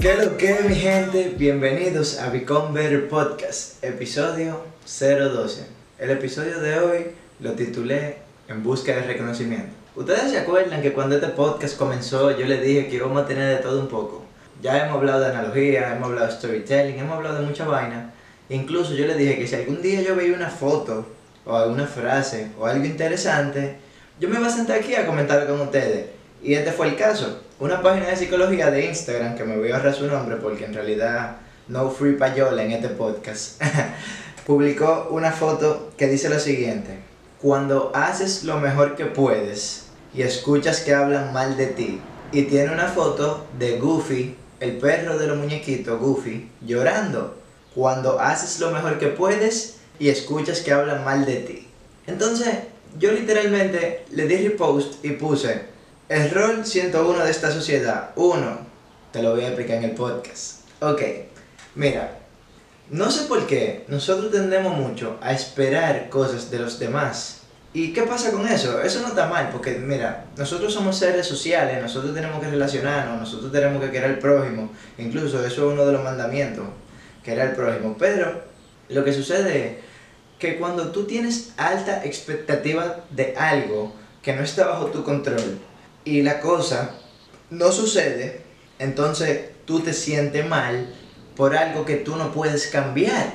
¿Qué lo que mi gente? Bienvenidos a Become Better Podcast, episodio 012. El episodio de hoy lo titulé En busca de reconocimiento. Ustedes se acuerdan que cuando este podcast comenzó yo les dije que íbamos a tener de todo un poco. Ya hemos hablado de analogía, hemos hablado de storytelling, hemos hablado de mucha vaina. Incluso yo les dije que si algún día yo veía una foto o alguna frase o algo interesante, yo me iba a sentar aquí a comentar con ustedes. Y este fue el caso. Una página de psicología de Instagram, que me voy a ahorrar su nombre porque en realidad no free payola en este podcast, publicó una foto que dice lo siguiente. Cuando haces lo mejor que puedes y escuchas que hablan mal de ti, y tiene una foto de Goofy, el perro de los muñequitos, Goofy, llorando. Cuando haces lo mejor que puedes y escuchas que hablan mal de ti. Entonces, yo literalmente le di repost y puse el rol 101 de esta sociedad. Uno, te lo voy a explicar en el podcast. Ok, mira, no sé por qué nosotros tendemos mucho a esperar cosas de los demás. ¿Y qué pasa con eso? Eso no está mal, porque mira, nosotros somos seres sociales, nosotros tenemos que relacionarnos, nosotros tenemos que querer al prójimo, incluso eso es uno de los mandamientos, querer al prójimo. Pero lo que sucede que cuando tú tienes alta expectativa de algo que no está bajo tu control y la cosa no sucede, entonces tú te sientes mal por algo que tú no puedes cambiar.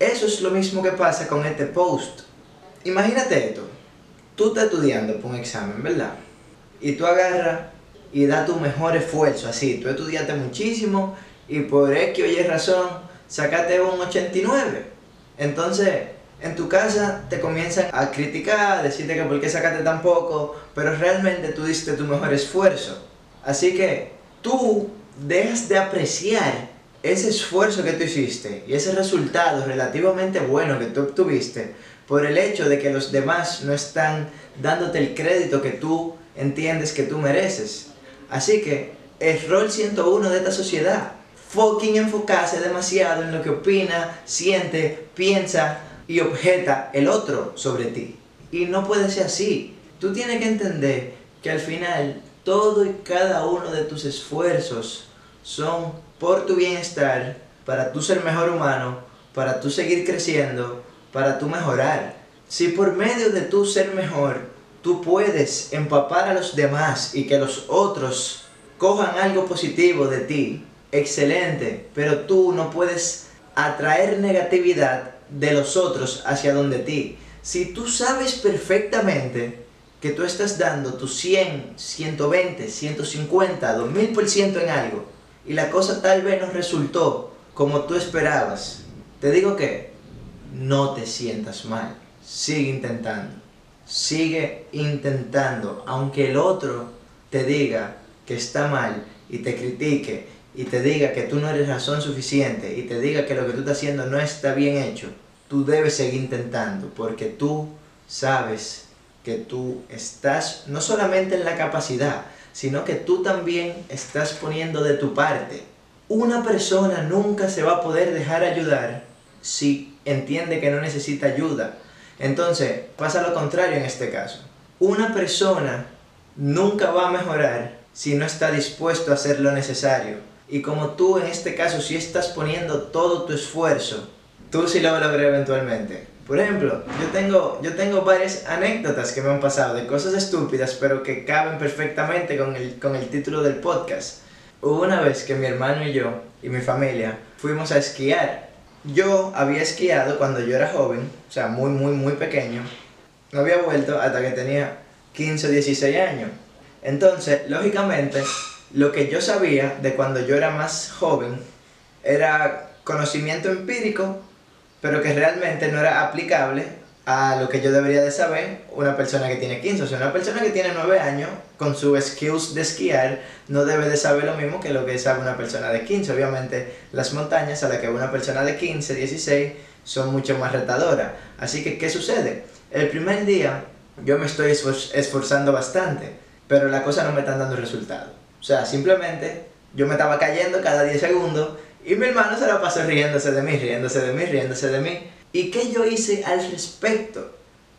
Eso es lo mismo que pasa con este post. Imagínate esto. Tú estás estudiando para un examen, ¿verdad? Y tú agarras y das tu mejor esfuerzo, así. Tú estudiaste muchísimo y por X o Y razón sacaste un 89. Entonces, en tu casa te comienzan a criticar, a decirte que por qué sacaste tan poco, pero realmente tú diste tu mejor esfuerzo. Así que tú dejas de apreciar ese esfuerzo que tú hiciste y ese resultado relativamente bueno que tú obtuviste por el hecho de que los demás no están dándote el crédito que tú entiendes que tú mereces. Así que el rol 101 de esta sociedad, fucking enfocarse demasiado en lo que opina, siente, piensa y objeta el otro sobre ti. Y no puede ser así. Tú tienes que entender que al final todo y cada uno de tus esfuerzos son por tu bienestar, para tú ser mejor humano, para tú seguir creciendo, para tú mejorar. Si por medio de tú ser mejor, tú puedes empapar a los demás y que los otros cojan algo positivo de ti, excelente, pero tú no puedes atraer negatividad de los otros hacia donde ti. Si tú sabes perfectamente que tú estás dando tu 100, 120, 150, 2000% en algo y la cosa tal vez no resultó como tú esperabas, te digo que no te sientas mal. Sigue intentando. Sigue intentando. Aunque el otro te diga que está mal y te critique y te diga que tú no eres razón suficiente y te diga que lo que tú estás haciendo no está bien hecho, tú debes seguir intentando porque tú sabes que tú estás no solamente en la capacidad, sino que tú también estás poniendo de tu parte. Una persona nunca se va a poder dejar ayudar si entiende que no necesita ayuda. Entonces, pasa lo contrario en este caso. Una persona nunca va a mejorar si no está dispuesto a hacer lo necesario. Y como tú en este caso si estás poniendo todo tu esfuerzo, tú sí lo vas eventualmente. Por ejemplo, yo tengo, yo tengo varias anécdotas que me han pasado de cosas estúpidas, pero que caben perfectamente con el, con el título del podcast. Hubo una vez que mi hermano y yo y mi familia fuimos a esquiar. Yo había esquiado cuando yo era joven, o sea, muy, muy, muy pequeño. No había vuelto hasta que tenía 15 o 16 años. Entonces, lógicamente, lo que yo sabía de cuando yo era más joven era conocimiento empírico pero que realmente no era aplicable a lo que yo debería de saber una persona que tiene 15. O sea, una persona que tiene 9 años con sus skills de esquiar no debe de saber lo mismo que lo que sabe una persona de 15. Obviamente las montañas a las que una persona de 15, 16 son mucho más retadoras. Así que, ¿qué sucede? El primer día yo me estoy esforzando bastante, pero la cosa no me está dando resultado. O sea, simplemente yo me estaba cayendo cada 10 segundos y mi hermano se la pasó riéndose de mí, riéndose de mí, riéndose de mí. ¿Y qué yo hice al respecto?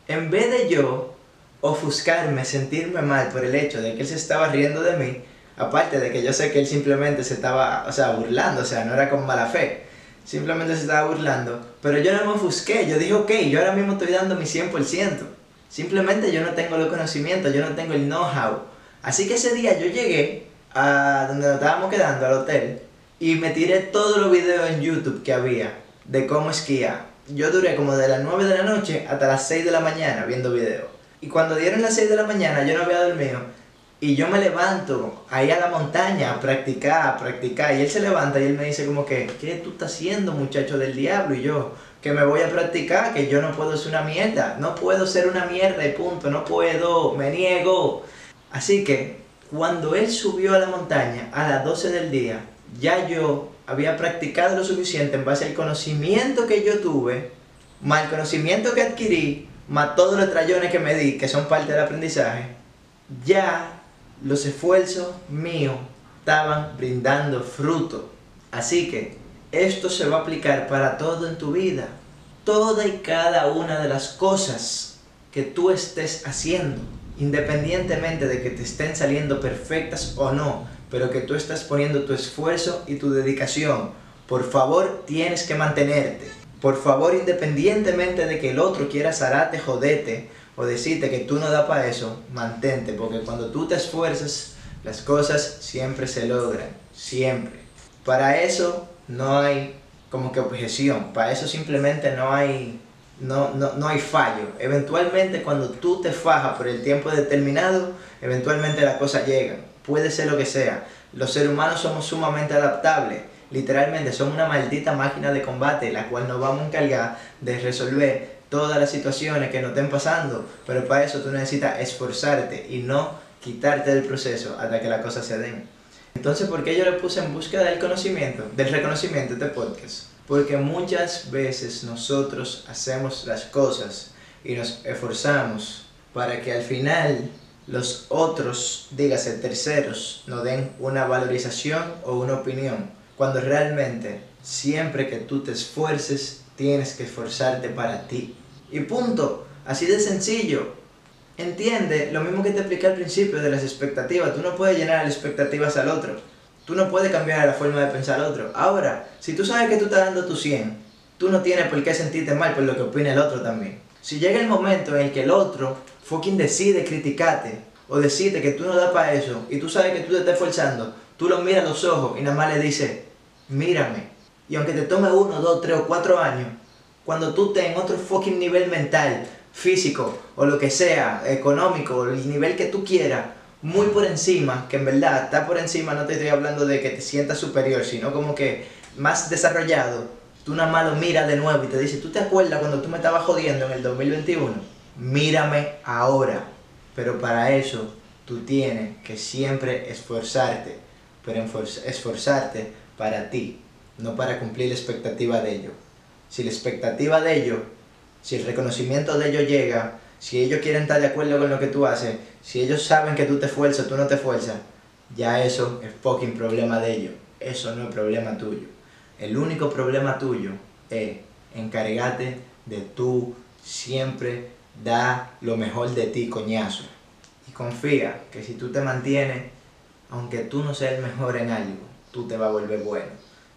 En vez de yo ofuscarme, sentirme mal por el hecho de que él se estaba riendo de mí, aparte de que yo sé que él simplemente se estaba, o sea, burlando, o sea, no era con mala fe, simplemente se estaba burlando, pero yo no me ofusqué, yo dije, ok, yo ahora mismo estoy dando mi 100%, simplemente yo no tengo los conocimientos, yo no tengo el know-how, así que ese día yo llegué a donde nos estábamos quedando, al hotel, y me tiré todos los videos en YouTube que había de cómo esquiar. Yo duré como de las 9 de la noche hasta las 6 de la mañana viendo videos. Y cuando dieron las 6 de la mañana yo no había dormido. Y yo me levanto ahí a la montaña a practicar, practicar. Y él se levanta y él me dice como que, ¿qué tú estás haciendo muchacho del diablo? Y yo, que me voy a practicar, que yo no puedo ser una mierda. No puedo ser una mierda y punto. No puedo, me niego. Así que cuando él subió a la montaña a las 12 del día, ya yo había practicado lo suficiente en base al conocimiento que yo tuve, más el conocimiento que adquirí, más todos los trayones que me di, que son parte del aprendizaje, ya los esfuerzos míos estaban brindando fruto. Así que esto se va a aplicar para todo en tu vida. Toda y cada una de las cosas que tú estés haciendo, independientemente de que te estén saliendo perfectas o no, pero que tú estás poniendo tu esfuerzo y tu dedicación. Por favor, tienes que mantenerte. Por favor, independientemente de que el otro quiera zarate, jodete o decirte que tú no da para eso, mantente, porque cuando tú te esfuerzas, las cosas siempre se logran, siempre. Para eso no hay como que objeción, para eso simplemente no hay no, no, no hay fallo. Eventualmente cuando tú te fajas por el tiempo determinado, eventualmente las cosas llegan puede ser lo que sea. Los seres humanos somos sumamente adaptables. Literalmente somos una maldita máquina de combate, la cual nos vamos a encargar de resolver todas las situaciones que nos estén pasando. Pero para eso tú necesitas esforzarte y no quitarte del proceso hasta que las cosas se den. Entonces, ¿por qué yo le puse en búsqueda del conocimiento, del reconocimiento de este podcast? Porque muchas veces nosotros hacemos las cosas y nos esforzamos para que al final los otros, dígase terceros, no den una valorización o una opinión, cuando realmente siempre que tú te esfuerces, tienes que esforzarte para ti. Y punto, así de sencillo. Entiende lo mismo que te expliqué al principio de las expectativas, tú no puedes llenar las expectativas al otro, tú no puedes cambiar la forma de pensar al otro. Ahora, si tú sabes que tú estás dando tu 100, tú no tienes por qué sentirte mal por lo que opina el otro también. Si llega el momento en el que el otro fucking decide criticarte o decirte que tú no das para eso y tú sabes que tú te estás esforzando, tú lo miras a los ojos y nada más le dices, mírame. Y aunque te tome uno, dos, tres o cuatro años, cuando tú estés en otro fucking nivel mental, físico o lo que sea, económico, el nivel que tú quieras, muy por encima, que en verdad está por encima, no te estoy hablando de que te sientas superior, sino como que más desarrollado, tú nada más lo miras de nuevo y te dices, ¿tú te acuerdas cuando tú me estabas jodiendo en el 2021? mírame ahora. Pero para eso tú tienes que siempre esforzarte, pero esforzarte para ti, no para cumplir la expectativa de ellos. Si la expectativa de ellos, si el reconocimiento de ellos llega, si ellos quieren estar de acuerdo con lo que tú haces, si ellos saben que tú te esfuerzas, tú no te esfuerzas, ya eso es fucking problema de ellos. Eso no es problema tuyo. El único problema tuyo es encargarte de tú siempre da lo mejor de ti, coñazo. Y confía que si tú te mantienes, aunque tú no seas el mejor en algo, tú te vas a volver bueno.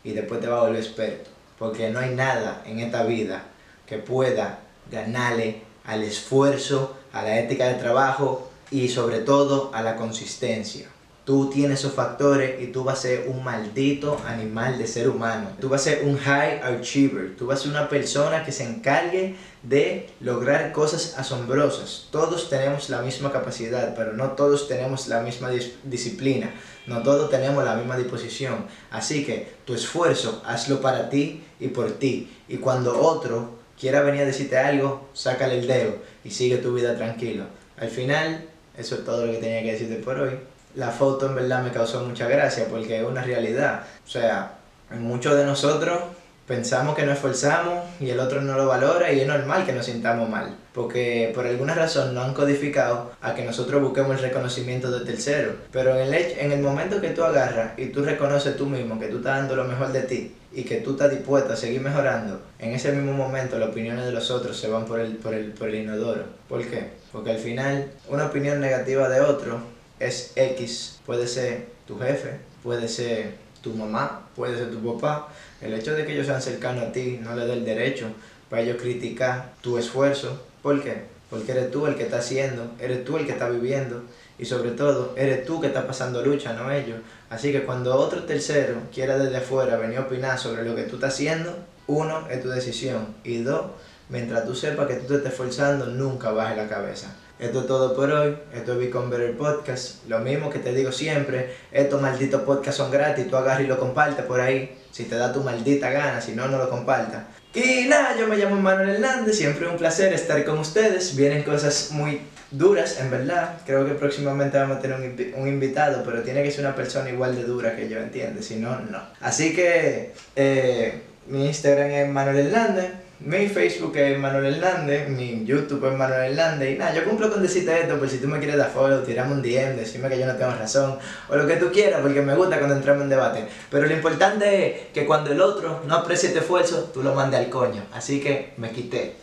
Y después te vas a volver experto. Porque no hay nada en esta vida que pueda ganarle al esfuerzo, a la ética de trabajo y sobre todo a la consistencia. Tú tienes esos factores y tú vas a ser un maldito animal de ser humano. Tú vas a ser un high achiever. Tú vas a ser una persona que se encargue de lograr cosas asombrosas. Todos tenemos la misma capacidad, pero no todos tenemos la misma disciplina. No todos tenemos la misma disposición. Así que tu esfuerzo, hazlo para ti y por ti. Y cuando otro quiera venir a decirte algo, sácale el dedo y sigue tu vida tranquilo. Al final, eso es todo lo que tenía que decirte por hoy la foto en verdad me causó mucha gracia porque es una realidad. O sea, muchos de nosotros pensamos que nos esforzamos y el otro no lo valora y es normal que nos sintamos mal, porque por alguna razón no han codificado a que nosotros busquemos el reconocimiento de tercero. Pero en el, en el momento que tú agarras y tú reconoces tú mismo que tú estás dando lo mejor de ti y que tú estás dispuesto a seguir mejorando, en ese mismo momento las opiniones de los otros se van por el, por el, por el inodoro. ¿Por qué? Porque al final una opinión negativa de otro es X, puede ser tu jefe, puede ser tu mamá, puede ser tu papá, el hecho de que ellos sean cercanos a ti no le da el derecho para ellos criticar tu esfuerzo. ¿Por qué? Porque eres tú el que está haciendo, eres tú el que está viviendo y sobre todo eres tú que está pasando lucha, no ellos. Así que cuando otro tercero quiera desde afuera venir a opinar sobre lo que tú estás haciendo, uno, es tu decisión y dos, mientras tú sepas que tú te estás esforzando, nunca bajes la cabeza. Esto es todo por hoy. Esto es Become Better Podcast. Lo mismo que te digo siempre, estos malditos podcasts son gratis. Tú agarras y lo compartes por ahí. Si te da tu maldita gana, si no, no lo compartas. Y nada, yo me llamo Manuel Hernández. Siempre un placer estar con ustedes. Vienen cosas muy duras, en verdad. Creo que próximamente vamos a tener un, un invitado, pero tiene que ser una persona igual de dura que yo, ¿entiendes? Si no, no. Así que eh, mi Instagram es Manuel Hernández. Mi Facebook es Manuel Hernández, mi YouTube es Manuel Hernández y nada, yo cumplo con decirte esto por si tú me quieres dar follow, tirarme un DM, decirme que yo no tengo razón o lo que tú quieras porque me gusta cuando entramos en debate. Pero lo importante es que cuando el otro no aprecie tu esfuerzo, tú lo mandes al coño. Así que me quité.